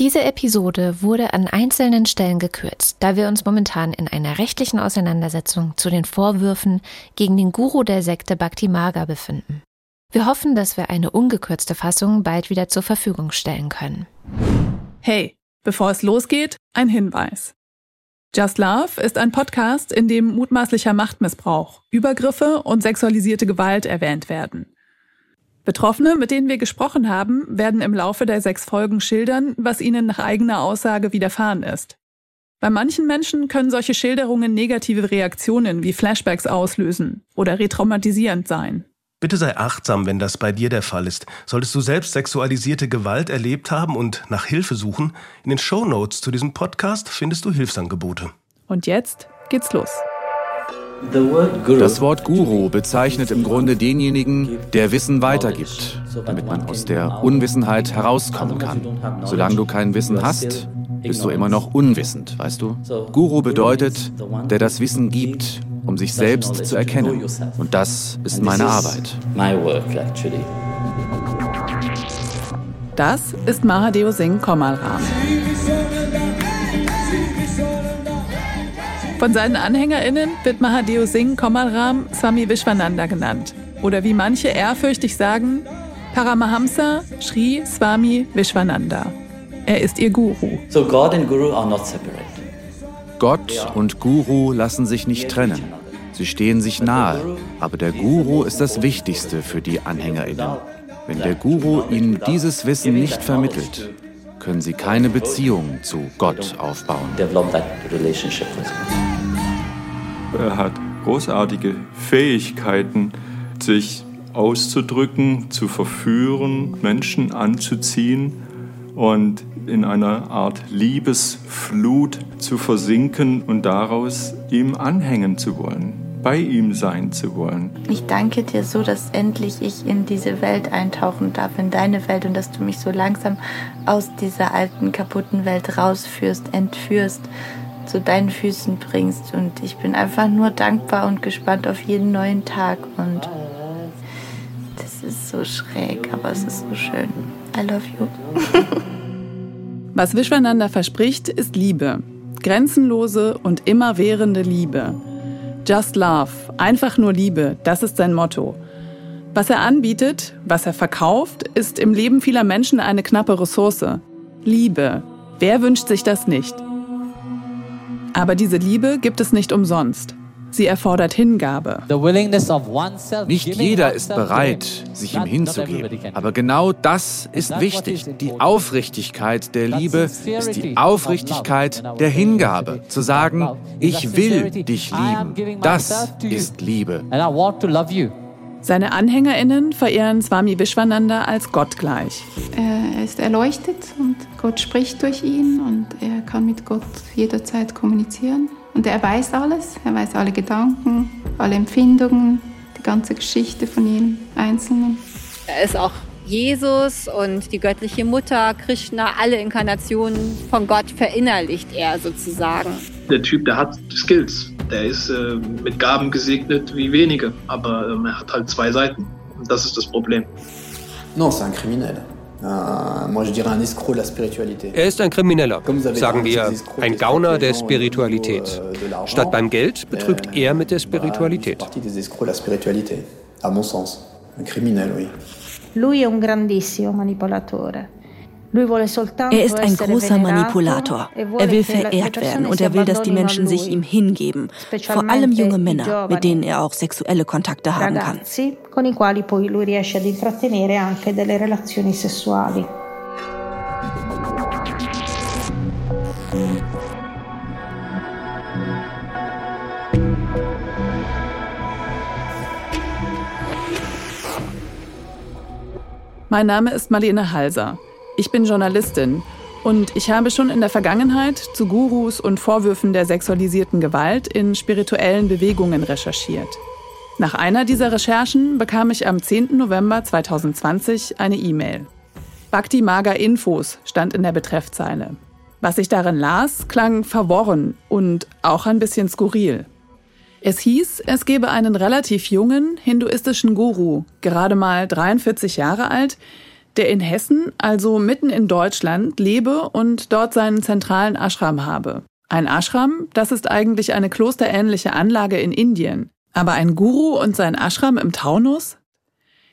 Diese Episode wurde an einzelnen Stellen gekürzt, da wir uns momentan in einer rechtlichen Auseinandersetzung zu den Vorwürfen gegen den Guru der Sekte Bhakti Marga befinden. Wir hoffen, dass wir eine ungekürzte Fassung bald wieder zur Verfügung stellen können. Hey, bevor es losgeht, ein Hinweis. Just Love ist ein Podcast, in dem mutmaßlicher Machtmissbrauch, Übergriffe und sexualisierte Gewalt erwähnt werden. Betroffene, mit denen wir gesprochen haben, werden im Laufe der sechs Folgen schildern, was ihnen nach eigener Aussage widerfahren ist. Bei manchen Menschen können solche Schilderungen negative Reaktionen wie Flashbacks auslösen oder retraumatisierend sein. Bitte sei achtsam, wenn das bei dir der Fall ist. Solltest du selbst sexualisierte Gewalt erlebt haben und nach Hilfe suchen, in den Show Notes zu diesem Podcast findest du Hilfsangebote. Und jetzt geht's los. Das Wort Guru bezeichnet im Grunde denjenigen, der Wissen weitergibt, damit man aus der Unwissenheit herauskommen kann. Solange du kein Wissen hast, bist du immer noch unwissend, weißt du? Guru bedeutet, der das Wissen gibt, um sich selbst zu erkennen. Und das ist meine Arbeit. Das ist Mahadeo Singh Komalram. Von seinen AnhängerInnen wird Mahadeo Singh Komalram Swami Vishwananda genannt. Oder wie manche ehrfürchtig sagen, Paramahamsa Sri Swami Vishwananda. Er ist ihr Guru. So God and Guru are not separate. Gott und Guru lassen sich nicht trennen. Sie stehen sich nahe, aber der Guru ist das Wichtigste für die AnhängerInnen. Wenn der Guru ihnen dieses Wissen nicht vermittelt, können sie keine Beziehung zu Gott aufbauen. Er hat großartige Fähigkeiten, sich auszudrücken, zu verführen, Menschen anzuziehen und in einer Art Liebesflut zu versinken und daraus ihm anhängen zu wollen, bei ihm sein zu wollen. Ich danke dir so, dass endlich ich in diese Welt eintauchen darf, in deine Welt und dass du mich so langsam aus dieser alten, kaputten Welt rausführst, entführst zu deinen Füßen bringst. Und ich bin einfach nur dankbar und gespannt auf jeden neuen Tag. Und das ist so schräg, aber es ist so schön. I love you. Was Vishwananda verspricht, ist Liebe. Grenzenlose und immerwährende Liebe. Just Love, einfach nur Liebe, das ist sein Motto. Was er anbietet, was er verkauft, ist im Leben vieler Menschen eine knappe Ressource. Liebe. Wer wünscht sich das nicht? Aber diese Liebe gibt es nicht umsonst. Sie erfordert Hingabe. Nicht jeder ist bereit, sich ihm hinzugeben. Aber genau das ist wichtig. Die Aufrichtigkeit der Liebe ist die Aufrichtigkeit der Hingabe. Zu sagen, ich will dich lieben. Das ist Liebe. Seine AnhängerInnen verehren Swami Vishwananda als Gott gleich. Er ist erleuchtet und Gott spricht durch ihn und er kann mit Gott jederzeit kommunizieren. Und er weiß alles, er weiß alle Gedanken, alle Empfindungen, die ganze Geschichte von jedem Einzelnen. Er ist auch Jesus und die göttliche Mutter, Krishna, alle Inkarnationen von Gott verinnerlicht er sozusagen. Der Typ, der hat Skills, der ist äh, mit Gaben gesegnet wie wenige, aber ähm, er hat halt zwei Seiten. Und das ist das Problem. Non, c'est un criminel. Er ist ein Krimineller, sagen wir, ein Gauner der Spiritualität. Euh, Statt beim Geld betrügt er mit der Spiritualität. Lui è un grandissimo manipolatore. Er ist ein großer Manipulator. Er will verehrt werden und er will, dass die Menschen sich ihm hingeben. Vor allem junge Männer, mit denen er auch sexuelle Kontakte haben kann. Mein Name ist Marlene Halser. Ich bin Journalistin und ich habe schon in der Vergangenheit zu Gurus und Vorwürfen der sexualisierten Gewalt in spirituellen Bewegungen recherchiert. Nach einer dieser Recherchen bekam ich am 10. November 2020 eine E-Mail. Bhakti Maga Infos stand in der Betreffzeile. Was ich darin las, klang verworren und auch ein bisschen skurril. Es hieß, es gebe einen relativ jungen hinduistischen Guru, gerade mal 43 Jahre alt, der in Hessen, also mitten in Deutschland, lebe und dort seinen zentralen Ashram habe. Ein Ashram, das ist eigentlich eine klosterähnliche Anlage in Indien. Aber ein Guru und sein Ashram im Taunus?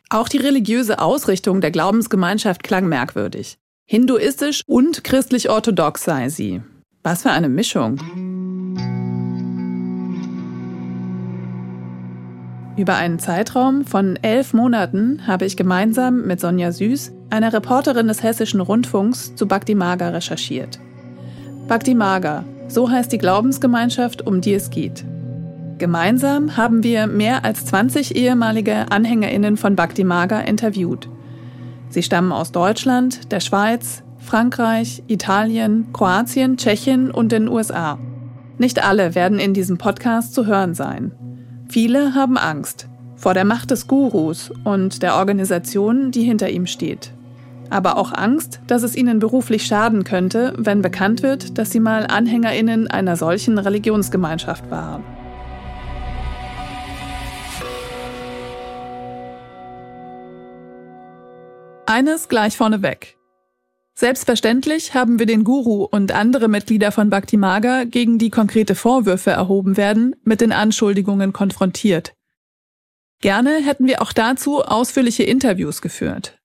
Auch die religiöse Ausrichtung der Glaubensgemeinschaft klang merkwürdig. Hinduistisch und christlich-orthodox sei sie. Was für eine Mischung. Über einen Zeitraum von elf Monaten habe ich gemeinsam mit Sonja Süß, einer Reporterin des Hessischen Rundfunks, zu Bhakti Maga recherchiert. Bhakti Maga, so heißt die Glaubensgemeinschaft, um die es geht. Gemeinsam haben wir mehr als 20 ehemalige AnhängerInnen von Bhakti Maga interviewt. Sie stammen aus Deutschland, der Schweiz, Frankreich, Italien, Kroatien, Tschechien und den USA. Nicht alle werden in diesem Podcast zu hören sein. Viele haben Angst vor der Macht des Gurus und der Organisation, die hinter ihm steht. Aber auch Angst, dass es ihnen beruflich schaden könnte, wenn bekannt wird, dass sie mal Anhängerinnen einer solchen Religionsgemeinschaft waren. Eines gleich vorneweg. Selbstverständlich haben wir den Guru und andere Mitglieder von Bhakti Maga, gegen die konkrete Vorwürfe erhoben werden, mit den Anschuldigungen konfrontiert. Gerne hätten wir auch dazu ausführliche Interviews geführt.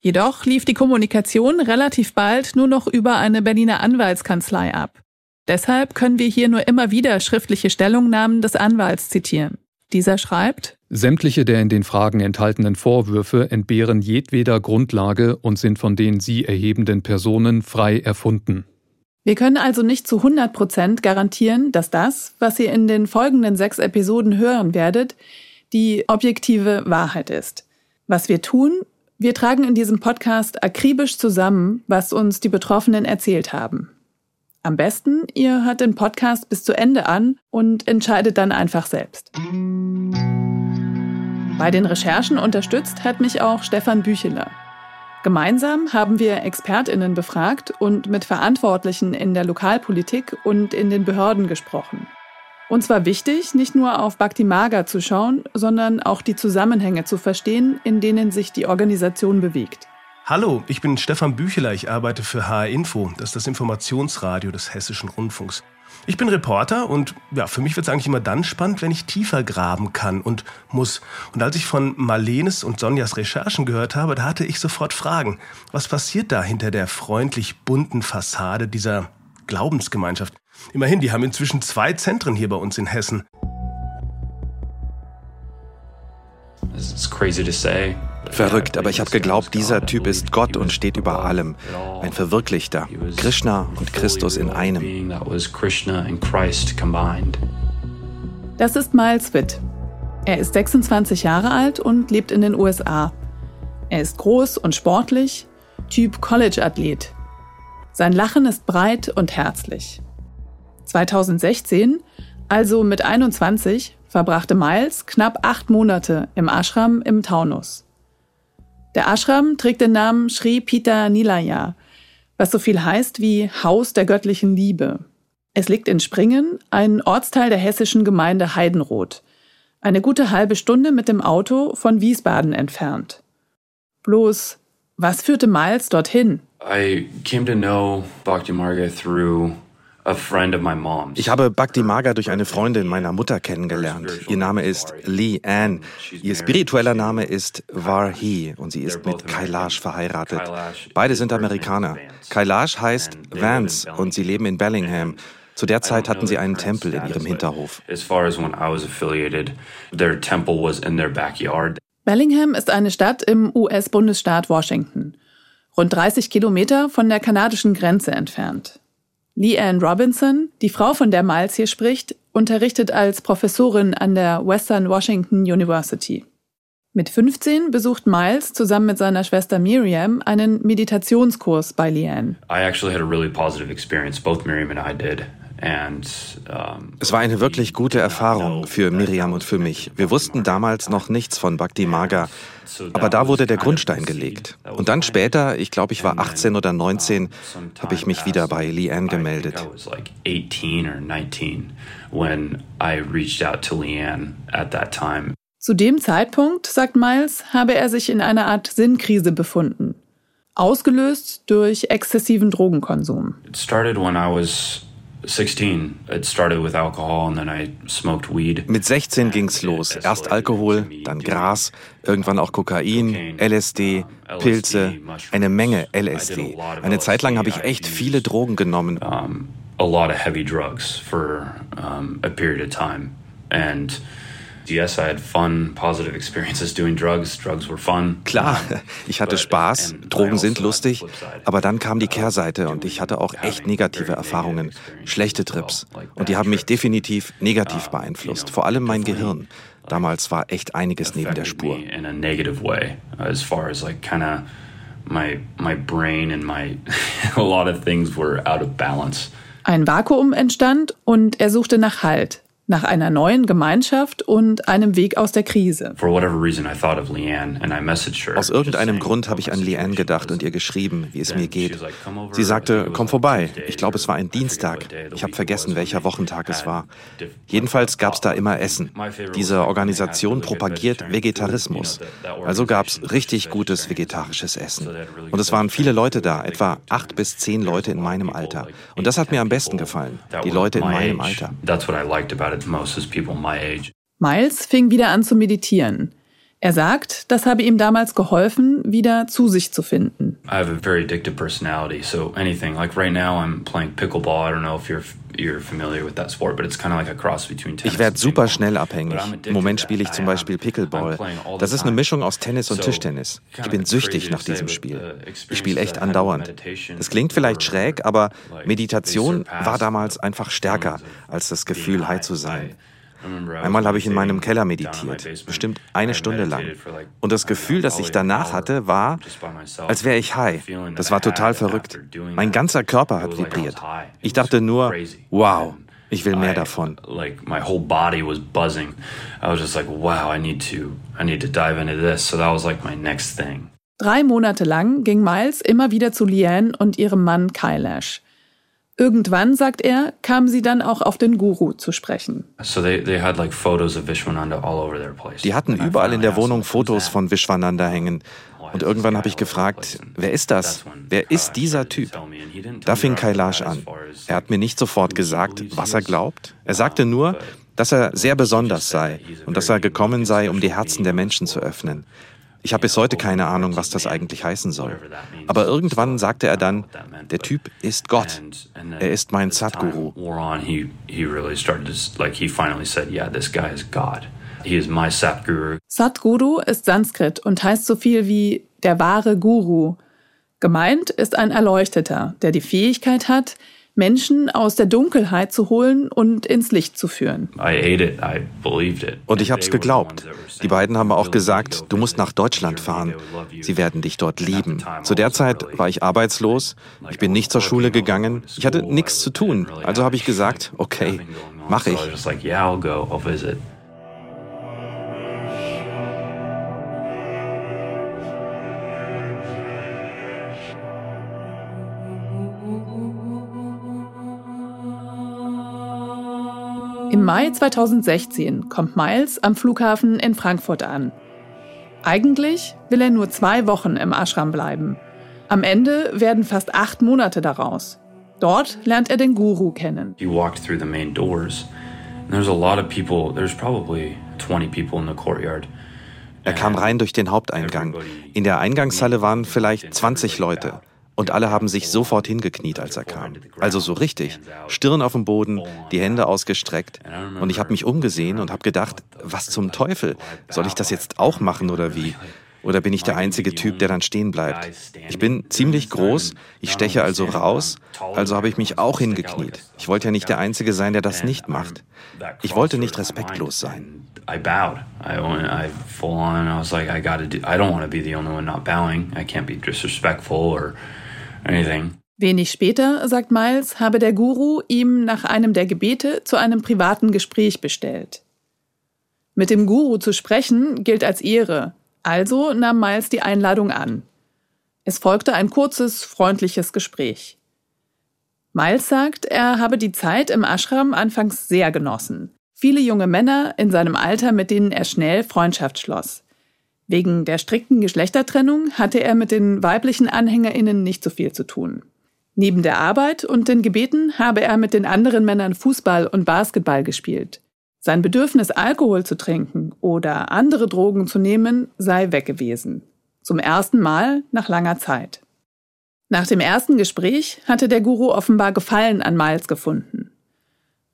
Jedoch lief die Kommunikation relativ bald nur noch über eine Berliner Anwaltskanzlei ab. Deshalb können wir hier nur immer wieder schriftliche Stellungnahmen des Anwalts zitieren. Dieser schreibt, Sämtliche der in den Fragen enthaltenen Vorwürfe entbehren jedweder Grundlage und sind von den sie erhebenden Personen frei erfunden. Wir können also nicht zu 100 Prozent garantieren, dass das, was ihr in den folgenden sechs Episoden hören werdet, die objektive Wahrheit ist. Was wir tun, wir tragen in diesem Podcast akribisch zusammen, was uns die Betroffenen erzählt haben. Am besten, ihr hört den Podcast bis zu Ende an und entscheidet dann einfach selbst. Bei den Recherchen unterstützt hat mich auch Stefan Bücheler. Gemeinsam haben wir Expertinnen befragt und mit Verantwortlichen in der Lokalpolitik und in den Behörden gesprochen. Uns war wichtig, nicht nur auf Bhakti Maga zu schauen, sondern auch die Zusammenhänge zu verstehen, in denen sich die Organisation bewegt. Hallo, ich bin Stefan Bücheler, ich arbeite für HR Info, das ist das Informationsradio des Hessischen Rundfunks. Ich bin Reporter und ja, für mich wird es eigentlich immer dann spannend, wenn ich tiefer graben kann und muss. Und als ich von Marlenes und Sonjas Recherchen gehört habe, da hatte ich sofort Fragen. Was passiert da hinter der freundlich bunten Fassade dieser Glaubensgemeinschaft? Immerhin, die haben inzwischen zwei Zentren hier bei uns in Hessen. It's crazy to say. Verrückt, aber ich habe geglaubt, dieser Typ ist Gott und steht über allem. Ein Verwirklichter. Krishna und Christus in einem. Das ist Miles Witt. Er ist 26 Jahre alt und lebt in den USA. Er ist groß und sportlich, Typ College-Athlet. Sein Lachen ist breit und herzlich. 2016, also mit 21, verbrachte Miles knapp acht Monate im Ashram im Taunus. Der Ashram trägt den Namen Sri Pita Nilaya, was so viel heißt wie Haus der göttlichen Liebe. Es liegt in Springen, ein Ortsteil der hessischen Gemeinde Heidenroth, eine gute halbe Stunde mit dem Auto von Wiesbaden entfernt. Bloß, was führte Miles dorthin? I came to know Bhakti Marga through ich habe Bhakti Maga durch eine Freundin meiner Mutter kennengelernt. Ihr Name ist Lee Ann. Ihr spiritueller Name ist Varhi und sie ist mit Kailash verheiratet. Beide sind Amerikaner. Kailash heißt Vance und sie leben in Bellingham. Zu der Zeit hatten sie einen Tempel in ihrem Hinterhof. Bellingham ist eine Stadt im US-Bundesstaat Washington, rund 30 Kilometer von der kanadischen Grenze entfernt. Leanne Robinson, die Frau, von der Miles hier spricht, unterrichtet als Professorin an der Western Washington University. Mit 15 besucht Miles zusammen mit seiner Schwester Miriam einen Meditationskurs bei Leanne. I actually had a really positive experience. Both Miriam and I did. Es war eine wirklich gute Erfahrung für Miriam und für mich. Wir wussten damals noch nichts von Bhakti Maga, aber da wurde der Grundstein gelegt. Und dann später, ich glaube, ich war 18 oder 19, habe ich mich wieder bei Leanne gemeldet. Zu dem Zeitpunkt, sagt Miles, habe er sich in einer Art Sinnkrise befunden. ausgelöst durch exzessiven Drogenkonsum. It started when I was 16. It started with alcohol and then I smoked weed. Mit 16 ging's los. Erst Alkohol, dann Gras, irgendwann auch Kokain, LSD, Pilze, eine Menge LSD. Eine Zeit lang habe ich echt viele Drogen genommen. a lot of heavy drugs for um, a period of time. And yes, I had fun, positive experiences doing drugs. Drugs were fun. Klar, ich hatte Spaß. Drogen sind lustig. Aber dann kam die Kehrseite und ich hatte auch echt negative Erfahrungen, schlechte Trips. Und die haben mich definitiv negativ beeinflusst. Vor allem mein Gehirn. Damals war echt einiges neben der Spur. In a negative way, as far as like kind of my my brain and my a lot of things were out of balance. Ein Vakuum entstand und er suchte nach Halt nach einer neuen Gemeinschaft und einem Weg aus der Krise. Aus irgendeinem Grund habe ich an Leanne gedacht und ihr geschrieben, wie es mir geht. Sie sagte, komm vorbei. Ich glaube, es war ein Dienstag. Ich habe vergessen, welcher Wochentag es war. Jedenfalls gab es da immer Essen. Diese Organisation propagiert Vegetarismus. Also gab es richtig gutes vegetarisches Essen. Und es waren viele Leute da, etwa acht bis zehn Leute in meinem Alter. Und das hat mir am besten gefallen. Die Leute in meinem Alter most people my age. Miles fing wieder an zu meditieren. Er sagt, das habe ihm damals geholfen, wieder zu sich zu finden. I have a very addictive personality, so anything like right now I'm playing pickleball. I don't know if you're you're familiar with that sport, but it's kind of like a cross between tennis. Ich werde super schnell abhängig. Im Moment spiele ich zum Beispiel Pickleball. Das ist eine Mischung aus Tennis und Tischtennis. Ich bin süchtig nach diesem Spiel. Ich spiele echt andauernd. Das klingt vielleicht schräg, aber Meditation war damals einfach stärker als das Gefühl, high zu sein. Einmal habe ich in meinem Keller meditiert, bestimmt eine Stunde lang. Und das Gefühl, das ich danach hatte, war, als wäre ich high. Das war total verrückt. Mein ganzer Körper hat vibriert. Ich dachte nur, wow, ich will mehr davon. Like my whole body was buzzing. I was just like, wow, I need to, I need to dive into this. So that was like my next thing. Drei Monate lang ging Miles immer wieder zu Leanne und ihrem Mann Kailash. Irgendwann, sagt er, kamen sie dann auch auf den Guru zu sprechen. Die hatten überall in der Wohnung Fotos von Vishwananda hängen. Und irgendwann habe ich gefragt, wer ist das? Wer ist dieser Typ? Da fing Kailash an. Er hat mir nicht sofort gesagt, was er glaubt. Er sagte nur, dass er sehr besonders sei und dass er gekommen sei, um die Herzen der Menschen zu öffnen. Ich habe bis heute keine Ahnung, was das eigentlich heißen soll. Aber irgendwann sagte er dann, der Typ ist Gott. Er ist mein Sadguru. Sadguru ist Sanskrit und heißt so viel wie der wahre Guru. Gemeint ist ein Erleuchteter, der die Fähigkeit hat, Menschen aus der Dunkelheit zu holen und ins Licht zu führen. Und ich habe es geglaubt. Die beiden haben auch gesagt, du musst nach Deutschland fahren. Sie werden dich dort lieben. Zu der Zeit war ich arbeitslos, ich bin nicht zur Schule gegangen, ich hatte nichts zu tun. Also habe ich gesagt, okay, mache ich. Mai 2016 kommt Miles am Flughafen in Frankfurt an. Eigentlich will er nur zwei Wochen im Ashram bleiben. Am Ende werden fast acht Monate daraus. Dort lernt er den Guru kennen. You walked through the main doors, there's a lot of people. There's probably 20 people in the courtyard. Er kam rein durch den Haupteingang. In der Eingangshalle waren vielleicht 20 Leute. Und alle haben sich sofort hingekniet, als er kam. Also so richtig. Stirn auf dem Boden, die Hände ausgestreckt. Und ich habe mich umgesehen und habe gedacht, was zum Teufel? Soll ich das jetzt auch machen oder wie? Oder bin ich der einzige Typ, der dann stehen bleibt? Ich bin ziemlich groß, ich steche also raus, also habe ich mich auch hingekniet. Ich wollte ja nicht der Einzige sein, der das nicht macht. Ich wollte nicht respektlos sein. I bowed. I, I full on. I was like, I gotta do. I don't want to be the only one not can't be disrespectful or anything. Wenig später, sagt Miles, habe der Guru ihm nach einem der Gebete zu einem privaten Gespräch bestellt. Mit dem Guru zu sprechen gilt als Ehre, also nahm Miles die Einladung an. Es folgte ein kurzes, freundliches Gespräch. Miles sagt, er habe die Zeit im Ashram anfangs sehr genossen. Viele junge Männer in seinem Alter, mit denen er schnell Freundschaft schloss. Wegen der strikten Geschlechtertrennung hatte er mit den weiblichen AnhängerInnen nicht so viel zu tun. Neben der Arbeit und den Gebeten habe er mit den anderen Männern Fußball und Basketball gespielt. Sein Bedürfnis, Alkohol zu trinken oder andere Drogen zu nehmen, sei weg gewesen. Zum ersten Mal nach langer Zeit. Nach dem ersten Gespräch hatte der Guru offenbar Gefallen an Miles gefunden.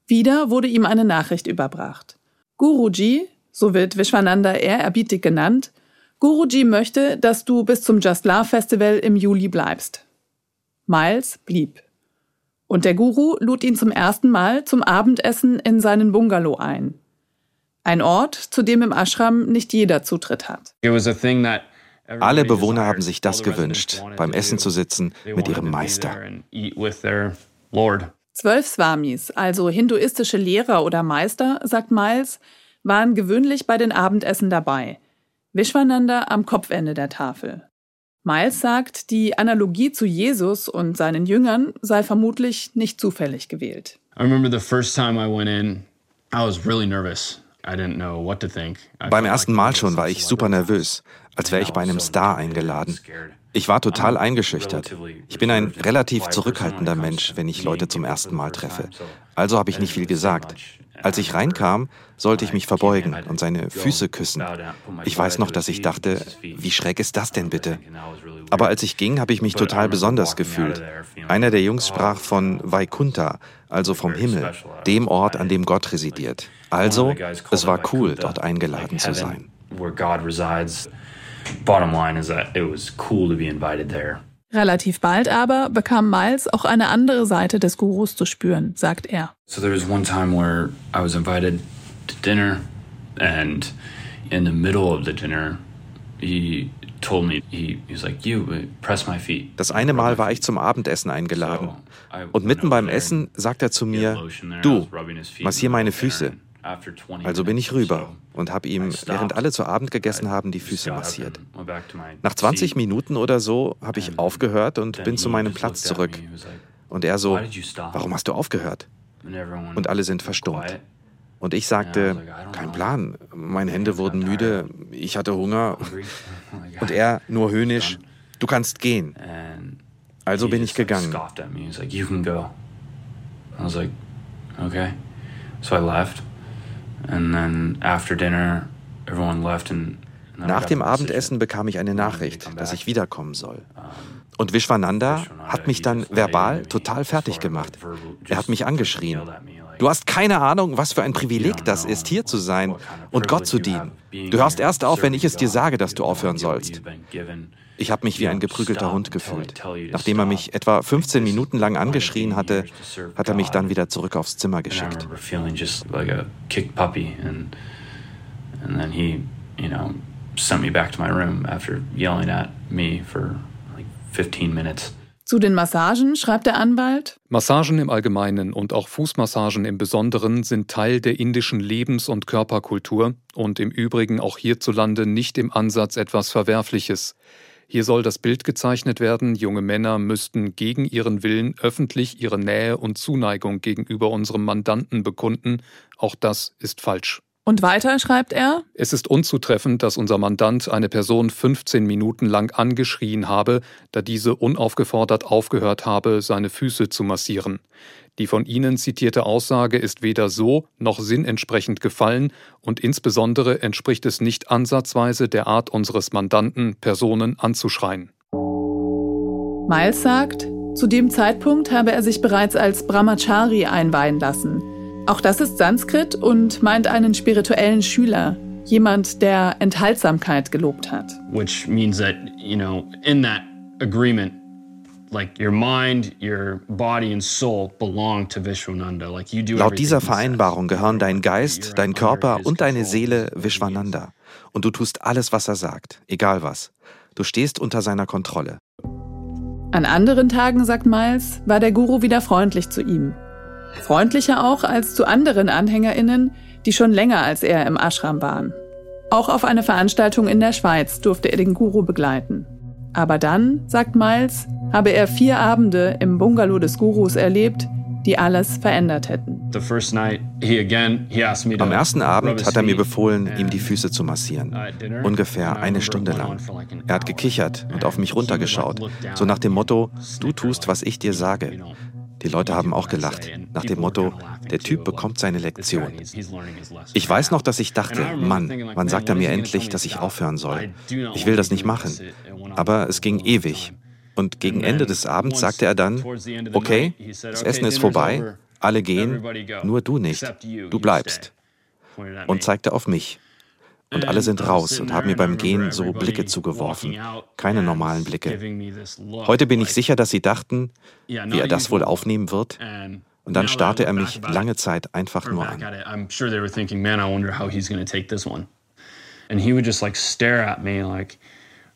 Wieder wurde ihm eine Nachricht überbracht. Guruji, so wird Vishwananda ehrerbietig genannt, Guruji möchte, dass du bis zum Just Love Festival im Juli bleibst. Miles blieb. Und der Guru lud ihn zum ersten Mal zum Abendessen in seinen Bungalow ein. Ein Ort, zu dem im Ashram nicht jeder Zutritt hat. Alle Bewohner haben sich das gewünscht, beim Essen zu sitzen mit ihrem Meister. Zwölf Swamis, also hinduistische Lehrer oder Meister, sagt Miles, waren gewöhnlich bei den Abendessen dabei. Vishwananda am Kopfende der Tafel. Miles sagt, die Analogie zu Jesus und seinen Jüngern sei vermutlich nicht zufällig gewählt. I remember the first time I went in, I was really nervous. Beim ersten Mal schon war ich super nervös, als wäre ich bei einem Star eingeladen. Ich war total eingeschüchtert. Ich bin ein relativ zurückhaltender Mensch, wenn ich Leute zum ersten Mal treffe. Also habe ich nicht viel gesagt. Als ich reinkam, sollte ich mich verbeugen und seine Füße küssen. Ich weiß noch, dass ich dachte, wie schräg ist das denn bitte? Aber als ich ging, habe ich mich total besonders gefühlt. Einer der Jungs sprach von Vaikunta, also vom Himmel, dem Ort, an dem Gott residiert. Also, es war cool, dort eingeladen zu sein. Relativ bald aber bekam Miles auch eine andere Seite des Gurus zu spüren, sagt er. So there was one time where I was invited to dinner and in the middle of the dinner he das eine Mal war ich zum Abendessen eingeladen. Und mitten beim Essen sagt er zu mir, du, massier meine Füße. Also bin ich rüber und habe ihm, während alle zu Abend gegessen haben, die Füße massiert. Nach 20 Minuten oder so habe ich aufgehört und bin zu meinem Platz zurück. Und er so, warum hast du aufgehört? Und alle sind verstummt. Und ich sagte, kein Plan, meine Hände wurden müde, ich hatte Hunger. Und er nur höhnisch, du kannst gehen. Also bin ich gegangen. okay. So I left. Nach dem Abendessen bekam ich eine Nachricht, dass ich wiederkommen soll. Und Vishwananda hat mich dann verbal total fertig gemacht. Er hat mich angeschrien. Du hast keine Ahnung, was für ein Privileg das ist, hier zu sein und Gott zu dienen. Du hörst erst auf, wenn ich es dir sage, dass du aufhören sollst. Ich habe mich wie ein geprügelter Hund gefühlt. Nachdem er mich etwa 15 Minuten lang angeschrien hatte, hat er mich dann wieder zurück aufs Zimmer geschickt. sent me back to my room after yelling at me for like 15 minutes. Zu den Massagen schreibt der Anwalt. Massagen im Allgemeinen und auch Fußmassagen im Besonderen sind Teil der indischen Lebens- und Körperkultur und im Übrigen auch hierzulande nicht im Ansatz etwas Verwerfliches. Hier soll das Bild gezeichnet werden, junge Männer müssten gegen ihren Willen öffentlich ihre Nähe und Zuneigung gegenüber unserem Mandanten bekunden. Auch das ist falsch. Und weiter schreibt er, es ist unzutreffend, dass unser Mandant eine Person 15 Minuten lang angeschrien habe, da diese unaufgefordert aufgehört habe, seine Füße zu massieren. Die von Ihnen zitierte Aussage ist weder so noch sinnentsprechend gefallen und insbesondere entspricht es nicht ansatzweise der Art unseres Mandanten, Personen anzuschreien. Miles sagt, zu dem Zeitpunkt habe er sich bereits als Brahmachari einweihen lassen. Auch das ist Sanskrit und meint einen spirituellen Schüler, jemand, der Enthaltsamkeit gelobt hat. Which means that, you know, in that agreement Like your mind, your body and soul belong to Vishwananda. Like you do Laut dieser Vereinbarung gehören dein Geist, dein Körper und deine Seele Vishwananda. Und du tust alles, was er sagt, egal was. Du stehst unter seiner Kontrolle. An anderen Tagen, sagt Miles, war der Guru wieder freundlich zu ihm. Freundlicher auch als zu anderen AnhängerInnen, die schon länger als er im Ashram waren. Auch auf eine Veranstaltung in der Schweiz durfte er den Guru begleiten. Aber dann, sagt Miles, habe er vier Abende im Bungalow des Gurus erlebt, die alles verändert hätten. Am ersten Abend hat er mir befohlen, ihm die Füße zu massieren. Ungefähr eine Stunde lang. Er hat gekichert und auf mich runtergeschaut, so nach dem Motto, du tust, was ich dir sage. Die Leute haben auch gelacht, nach dem Motto, der Typ bekommt seine Lektion. Ich weiß noch, dass ich dachte, Mann, wann sagt er mir endlich, dass ich aufhören soll? Ich will das nicht machen. Aber es ging ewig. Und gegen Ende des Abends sagte er dann, okay, das Essen ist vorbei, alle gehen, nur du nicht, du bleibst. Und zeigte auf mich. Und alle sind raus und haben mir beim Gehen so Blicke zugeworfen. Keine normalen Blicke. Heute bin ich sicher, dass sie dachten, wie er das wohl aufnehmen wird. Und dann starrte er mich lange Zeit einfach nur an. And he would just like stare at me like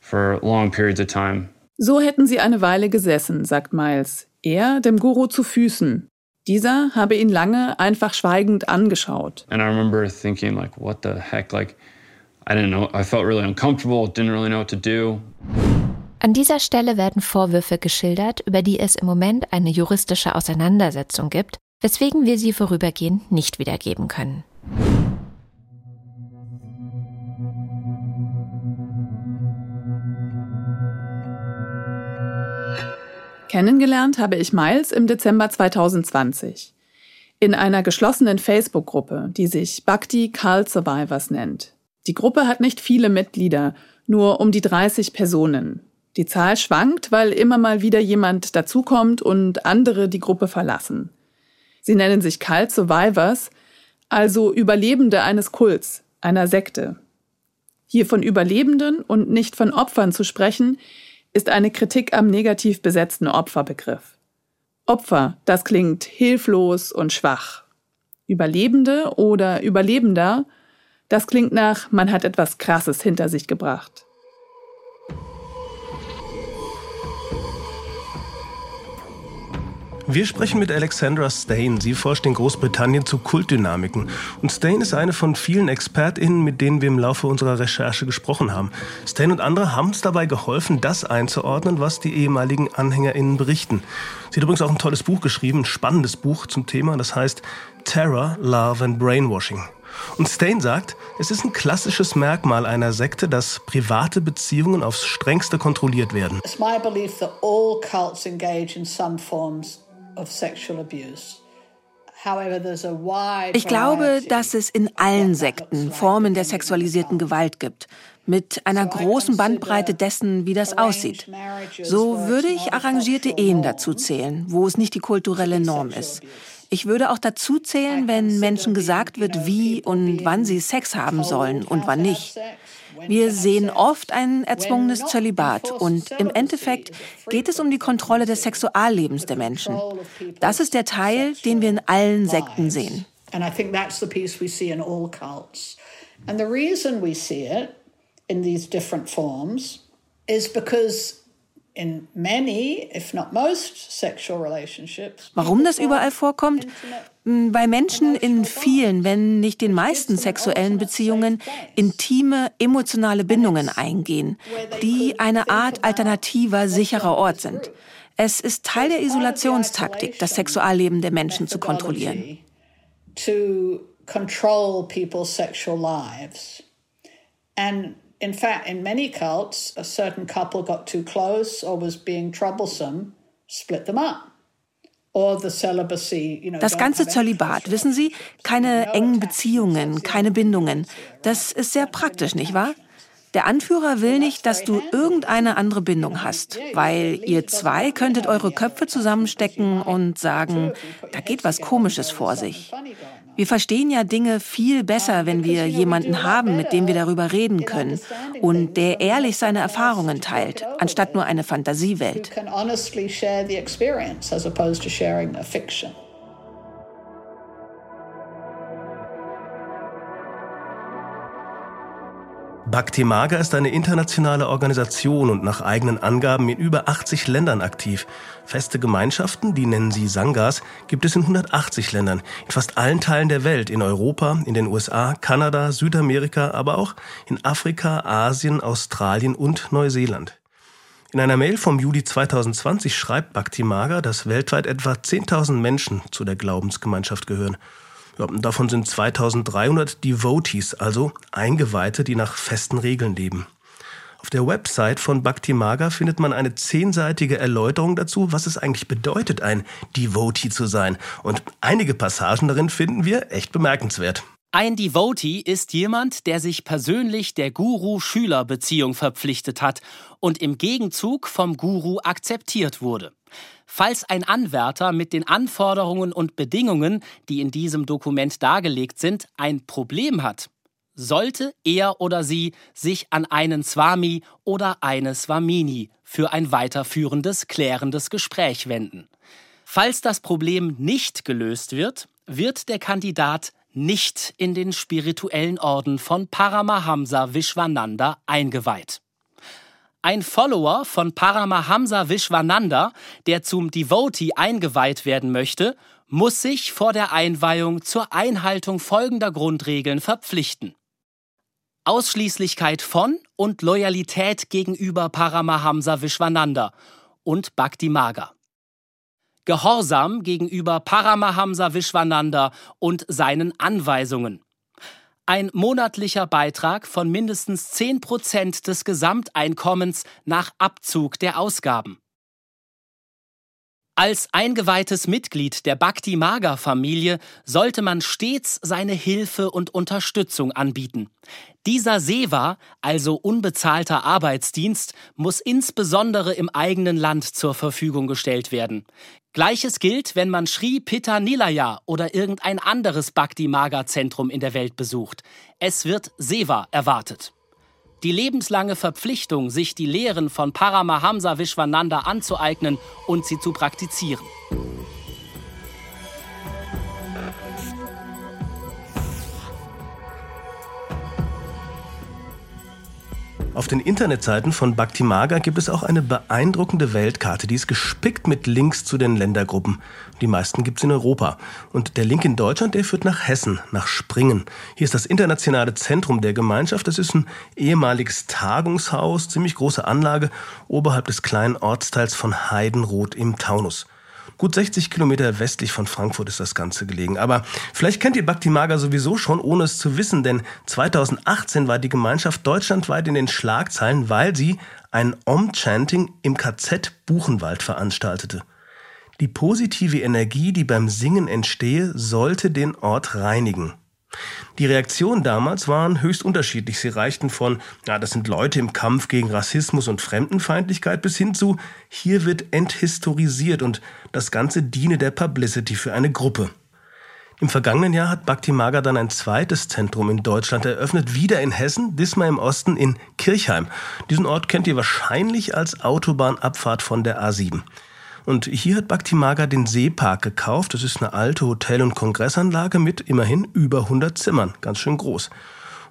for long periods of time. So hätten sie eine Weile gesessen, sagt Miles, er dem Guru zu Füßen. Dieser habe ihn lange einfach schweigend angeschaut. And I remember thinking like what the heck like I didn't know I felt really uncomfortable, didn't really know what to do. An dieser Stelle werden Vorwürfe geschildert, über die es im Moment eine juristische Auseinandersetzung gibt, weswegen wir sie vorübergehend nicht wiedergeben können. Kennengelernt habe ich Miles im Dezember 2020 in einer geschlossenen Facebook-Gruppe, die sich Bhakti Carl Survivors nennt. Die Gruppe hat nicht viele Mitglieder, nur um die 30 Personen. Die Zahl schwankt, weil immer mal wieder jemand dazukommt und andere die Gruppe verlassen. Sie nennen sich Cult Survivors, also Überlebende eines Kults, einer Sekte. Hier von Überlebenden und nicht von Opfern zu sprechen, ist eine Kritik am negativ besetzten Opferbegriff. Opfer, das klingt hilflos und schwach. Überlebende oder Überlebender, das klingt nach, man hat etwas Krasses hinter sich gebracht. Wir sprechen mit Alexandra Stain. Sie forscht in Großbritannien zu Kultdynamiken. Und Stain ist eine von vielen ExpertInnen, mit denen wir im Laufe unserer Recherche gesprochen haben. Stain und andere haben uns dabei geholfen, das einzuordnen, was die ehemaligen AnhängerInnen berichten. Sie hat übrigens auch ein tolles Buch geschrieben, ein spannendes Buch zum Thema, das heißt Terror, Love and Brainwashing. Und Stain sagt, es ist ein klassisches Merkmal einer Sekte, dass private Beziehungen aufs strengste kontrolliert werden. It's my belief that all cults engage in some forms ich glaube, dass es in allen Sekten Formen der sexualisierten Gewalt gibt, mit einer großen Bandbreite dessen, wie das aussieht. So würde ich arrangierte Ehen dazu zählen, wo es nicht die kulturelle Norm ist. Ich würde auch dazu zählen, wenn Menschen gesagt wird, wie und wann sie Sex haben sollen und wann nicht. Wir sehen oft ein erzwungenes Zölibat und im Endeffekt geht es um die Kontrolle des Sexuallebens der Menschen. Das ist der Teil, den wir in allen Sekten sehen. And I think that's the piece we see in all cults. And the reason we see it in these different forms is because Warum das überall vorkommt? Hm, bei Menschen in vielen, wenn nicht den meisten sexuellen Beziehungen intime emotionale Bindungen eingehen, die eine Art alternativer, sicherer Ort sind. Es ist Teil der Isolationstaktik, das Sexualleben der Menschen zu kontrollieren. And in fact, in many cults, a certain couple got too close or was being troublesome, split them up. Das ganze Zölibat, wissen Sie, keine engen Beziehungen, keine Bindungen. Das ist sehr praktisch, nicht wahr? Der Anführer will nicht, dass du irgendeine andere Bindung hast, weil ihr zwei könntet eure Köpfe zusammenstecken und sagen, da geht was Komisches vor sich. Wir verstehen ja Dinge viel besser, wenn wir jemanden haben, mit dem wir darüber reden können und der ehrlich seine Erfahrungen teilt, anstatt nur eine Fantasiewelt. Bhakti Marga ist eine internationale Organisation und nach eigenen Angaben in über 80 Ländern aktiv. Feste Gemeinschaften, die nennen sie Sanghas, gibt es in 180 Ländern, in fast allen Teilen der Welt, in Europa, in den USA, Kanada, Südamerika, aber auch in Afrika, Asien, Australien und Neuseeland. In einer Mail vom Juli 2020 schreibt Bhakti Maga, dass weltweit etwa 10.000 Menschen zu der Glaubensgemeinschaft gehören. Davon sind 2300 Devotees, also Eingeweihte, die nach festen Regeln leben. Auf der Website von Bhakti Maga findet man eine zehnseitige Erläuterung dazu, was es eigentlich bedeutet, ein Devotee zu sein. Und einige Passagen darin finden wir echt bemerkenswert. Ein Devotee ist jemand, der sich persönlich der Guru-Schüler-Beziehung verpflichtet hat und im Gegenzug vom Guru akzeptiert wurde. Falls ein Anwärter mit den Anforderungen und Bedingungen, die in diesem Dokument dargelegt sind, ein Problem hat, sollte er oder sie sich an einen Swami oder eine Swamini für ein weiterführendes, klärendes Gespräch wenden. Falls das Problem nicht gelöst wird, wird der Kandidat nicht in den spirituellen Orden von Paramahamsa Vishwananda eingeweiht. Ein Follower von Paramahamsa Vishwananda, der zum Devotee eingeweiht werden möchte, muss sich vor der Einweihung zur Einhaltung folgender Grundregeln verpflichten. Ausschließlichkeit von und Loyalität gegenüber Paramahamsa Vishwananda und Bhakti Maga. Gehorsam gegenüber Paramahamsa Vishwananda und seinen Anweisungen. Ein monatlicher Beitrag von mindestens 10 Prozent des Gesamteinkommens nach Abzug der Ausgaben. Als eingeweihtes Mitglied der Bhakti Maga Familie sollte man stets seine Hilfe und Unterstützung anbieten. Dieser Seva, also unbezahlter Arbeitsdienst, muss insbesondere im eigenen Land zur Verfügung gestellt werden. Gleiches gilt, wenn man Sri Pitta Nilaya oder irgendein anderes Bhakti-Maga-Zentrum in der Welt besucht. Es wird Seva erwartet. Die lebenslange Verpflichtung, sich die Lehren von Paramahamsa Vishwananda anzueignen und sie zu praktizieren. Auf den Internetseiten von Bhaktimaga gibt es auch eine beeindruckende Weltkarte, die ist gespickt mit Links zu den Ländergruppen. Die meisten gibt es in Europa. Und der Link in Deutschland, der führt nach Hessen, nach Springen. Hier ist das internationale Zentrum der Gemeinschaft. Das ist ein ehemaliges Tagungshaus, ziemlich große Anlage, oberhalb des kleinen Ortsteils von Heidenroth im Taunus. Gut 60 Kilometer westlich von Frankfurt ist das Ganze gelegen. Aber vielleicht kennt ihr Bhakti Maga sowieso schon, ohne es zu wissen, denn 2018 war die Gemeinschaft deutschlandweit in den Schlagzeilen, weil sie ein Om-Chanting im KZ Buchenwald veranstaltete. Die positive Energie, die beim Singen entstehe, sollte den Ort reinigen. Die Reaktionen damals waren höchst unterschiedlich. Sie reichten von, ja, das sind Leute im Kampf gegen Rassismus und Fremdenfeindlichkeit bis hin zu, hier wird enthistorisiert und das Ganze diene der Publicity für eine Gruppe. Im vergangenen Jahr hat Bhakti Maga dann ein zweites Zentrum in Deutschland eröffnet, wieder in Hessen, diesmal im Osten in Kirchheim. Diesen Ort kennt ihr wahrscheinlich als Autobahnabfahrt von der A7. Und hier hat Bhakti Maga den Seepark gekauft. Das ist eine alte Hotel- und Kongressanlage mit immerhin über 100 Zimmern. Ganz schön groß.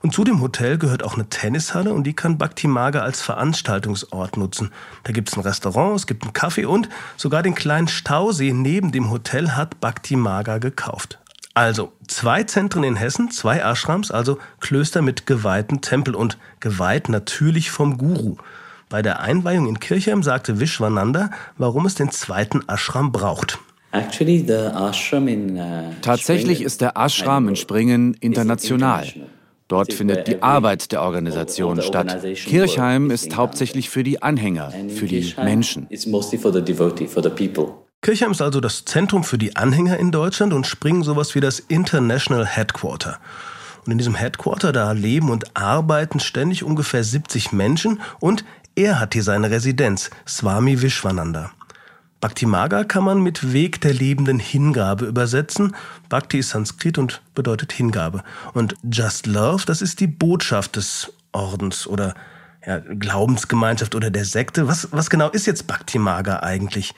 Und zu dem Hotel gehört auch eine Tennishalle und die kann Bhakti Maga als Veranstaltungsort nutzen. Da gibt es ein Restaurant, es gibt einen Kaffee und sogar den kleinen Stausee neben dem Hotel hat Bhakti Maga gekauft. Also zwei Zentren in Hessen, zwei Ashrams, also Klöster mit geweihten Tempel und geweiht natürlich vom Guru. Bei der Einweihung in Kirchheim sagte Vishwananda, warum es den zweiten Ashram braucht. Uh, Tatsächlich ist der Ashram in Springen international. Dort findet die Arbeit der Organisation statt. Kirchheim ist hauptsächlich für die Anhänger, für die Menschen. Kirchheim ist also das Zentrum für die Anhänger in Deutschland und Springen sowas wie das International Headquarter. Und in diesem Headquarter, da leben und arbeiten ständig ungefähr 70 Menschen und er hat hier seine Residenz, Swami Vishwananda. Bhakti Maga kann man mit Weg der lebenden Hingabe übersetzen. Bhakti ist Sanskrit und bedeutet Hingabe. Und Just Love, das ist die Botschaft des Ordens oder ja, Glaubensgemeinschaft oder der Sekte. Was, was genau ist jetzt Bhakti Maga eigentlich?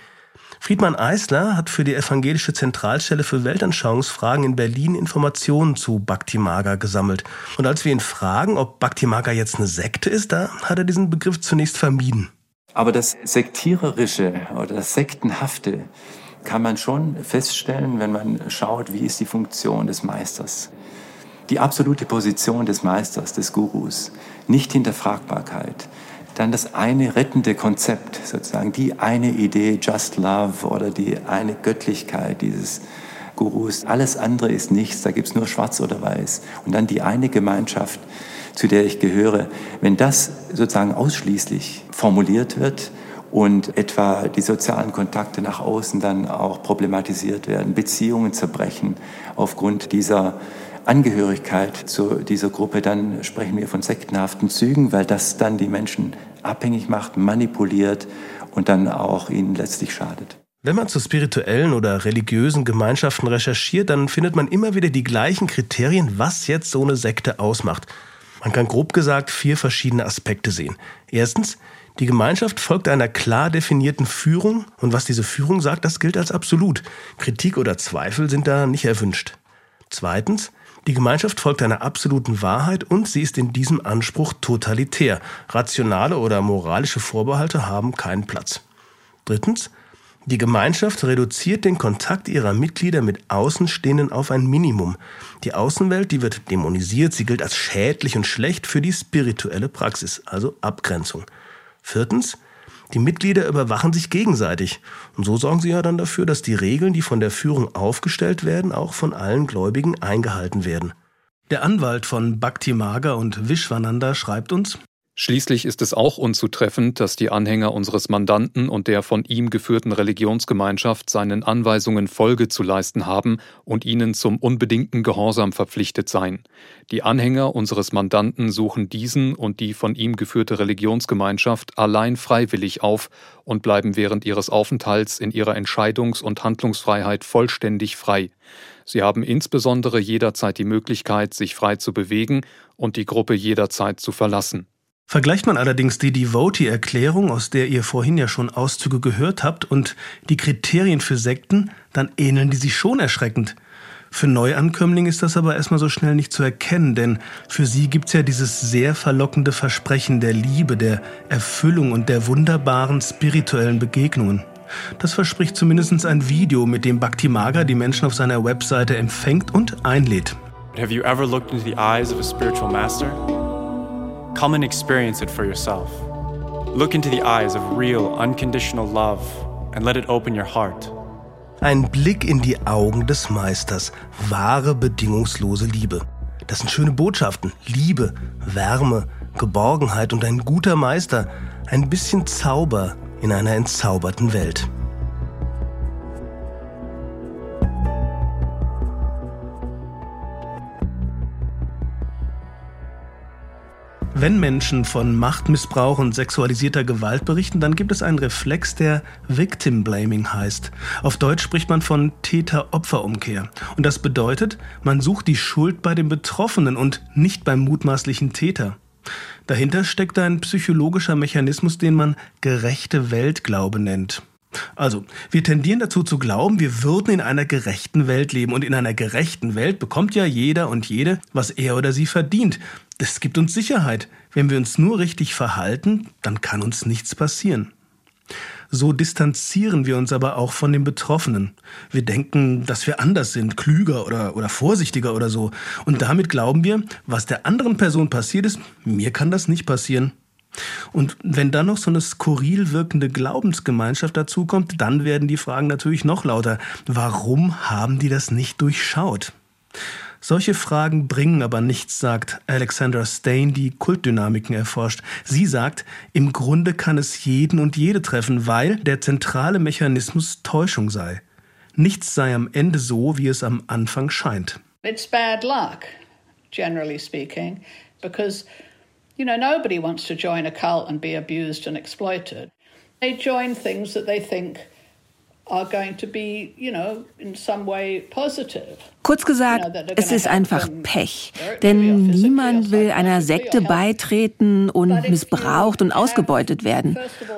Friedmann Eisler hat für die Evangelische Zentralstelle für Weltanschauungsfragen in Berlin Informationen zu Bhakti Maga gesammelt. Und als wir ihn fragen, ob Bhakti Maga jetzt eine Sekte ist, da hat er diesen Begriff zunächst vermieden. Aber das Sektiererische oder das Sektenhafte kann man schon feststellen, wenn man schaut, wie ist die Funktion des Meisters. Die absolute Position des Meisters, des Gurus, nicht Hinterfragbarkeit, dann das eine rettende Konzept, sozusagen die eine Idee, Just Love oder die eine Göttlichkeit dieses Gurus. Alles andere ist nichts, da gibt es nur schwarz oder weiß. Und dann die eine Gemeinschaft, zu der ich gehöre. Wenn das sozusagen ausschließlich formuliert wird, und etwa die sozialen Kontakte nach außen dann auch problematisiert werden, Beziehungen zerbrechen aufgrund dieser Angehörigkeit zu dieser Gruppe, dann sprechen wir von sektenhaften Zügen, weil das dann die Menschen abhängig macht, manipuliert und dann auch ihnen letztlich schadet. Wenn man zu spirituellen oder religiösen Gemeinschaften recherchiert, dann findet man immer wieder die gleichen Kriterien, was jetzt so eine Sekte ausmacht. Man kann grob gesagt vier verschiedene Aspekte sehen. Erstens, die Gemeinschaft folgt einer klar definierten Führung und was diese Führung sagt, das gilt als absolut. Kritik oder Zweifel sind da nicht erwünscht. Zweitens, die Gemeinschaft folgt einer absoluten Wahrheit und sie ist in diesem Anspruch totalitär. Rationale oder moralische Vorbehalte haben keinen Platz. Drittens, die Gemeinschaft reduziert den Kontakt ihrer Mitglieder mit Außenstehenden auf ein Minimum. Die Außenwelt, die wird dämonisiert, sie gilt als schädlich und schlecht für die spirituelle Praxis, also Abgrenzung. Viertens, die Mitglieder überwachen sich gegenseitig. Und so sorgen sie ja dann dafür, dass die Regeln, die von der Führung aufgestellt werden, auch von allen Gläubigen eingehalten werden. Der Anwalt von Bhakti Maga und Vishwananda schreibt uns, Schließlich ist es auch unzutreffend, dass die Anhänger unseres Mandanten und der von ihm geführten Religionsgemeinschaft seinen Anweisungen Folge zu leisten haben und ihnen zum unbedingten Gehorsam verpflichtet seien. Die Anhänger unseres Mandanten suchen diesen und die von ihm geführte Religionsgemeinschaft allein freiwillig auf und bleiben während ihres Aufenthalts in ihrer Entscheidungs- und Handlungsfreiheit vollständig frei. Sie haben insbesondere jederzeit die Möglichkeit, sich frei zu bewegen und die Gruppe jederzeit zu verlassen. Vergleicht man allerdings die Devotee-Erklärung, aus der ihr vorhin ja schon Auszüge gehört habt, und die Kriterien für Sekten, dann ähneln die sich schon erschreckend. Für Neuankömmlinge ist das aber erstmal so schnell nicht zu erkennen, denn für sie gibt's ja dieses sehr verlockende Versprechen der Liebe, der Erfüllung und der wunderbaren spirituellen Begegnungen. Das verspricht zumindest ein Video, mit dem Bhakti Maga die Menschen auf seiner Webseite empfängt und einlädt. Have you ever looked into the eyes of a spiritual master? Come and experience it for yourself. Look into the eyes of real, unconditional love and let it open your heart. Ein Blick in die Augen des Meisters, wahre bedingungslose Liebe. Das sind schöne Botschaften. Liebe, Wärme, Geborgenheit und ein guter Meister, ein bisschen Zauber in einer entzauberten Welt. Wenn Menschen von Machtmissbrauch und sexualisierter Gewalt berichten, dann gibt es einen Reflex, der Victim Blaming heißt. Auf Deutsch spricht man von Täter-Opfer-Umkehr. Und das bedeutet, man sucht die Schuld bei dem Betroffenen und nicht beim mutmaßlichen Täter. Dahinter steckt ein psychologischer Mechanismus, den man gerechte Weltglaube nennt. Also, wir tendieren dazu zu glauben, wir würden in einer gerechten Welt leben und in einer gerechten Welt bekommt ja jeder und jede, was er oder sie verdient. Das gibt uns Sicherheit. Wenn wir uns nur richtig verhalten, dann kann uns nichts passieren. So distanzieren wir uns aber auch von den Betroffenen. Wir denken, dass wir anders sind, klüger oder, oder vorsichtiger oder so. Und damit glauben wir, was der anderen Person passiert ist, mir kann das nicht passieren. Und wenn dann noch so eine skurril wirkende Glaubensgemeinschaft dazukommt, dann werden die Fragen natürlich noch lauter. Warum haben die das nicht durchschaut? Solche Fragen bringen aber nichts, sagt Alexandra Stain, die Kultdynamiken erforscht. Sie sagt, im Grunde kann es jeden und jede treffen, weil der zentrale Mechanismus Täuschung sei. Nichts sei am Ende so, wie es am Anfang scheint. It's bad luck, generally speaking, because you know nobody wants to join a cult and be abused and exploited. They join things that they think Kurz gesagt, es ist einfach Pech. Denn niemand will einer Sekte beitreten und missbraucht und ausgebeutet werden.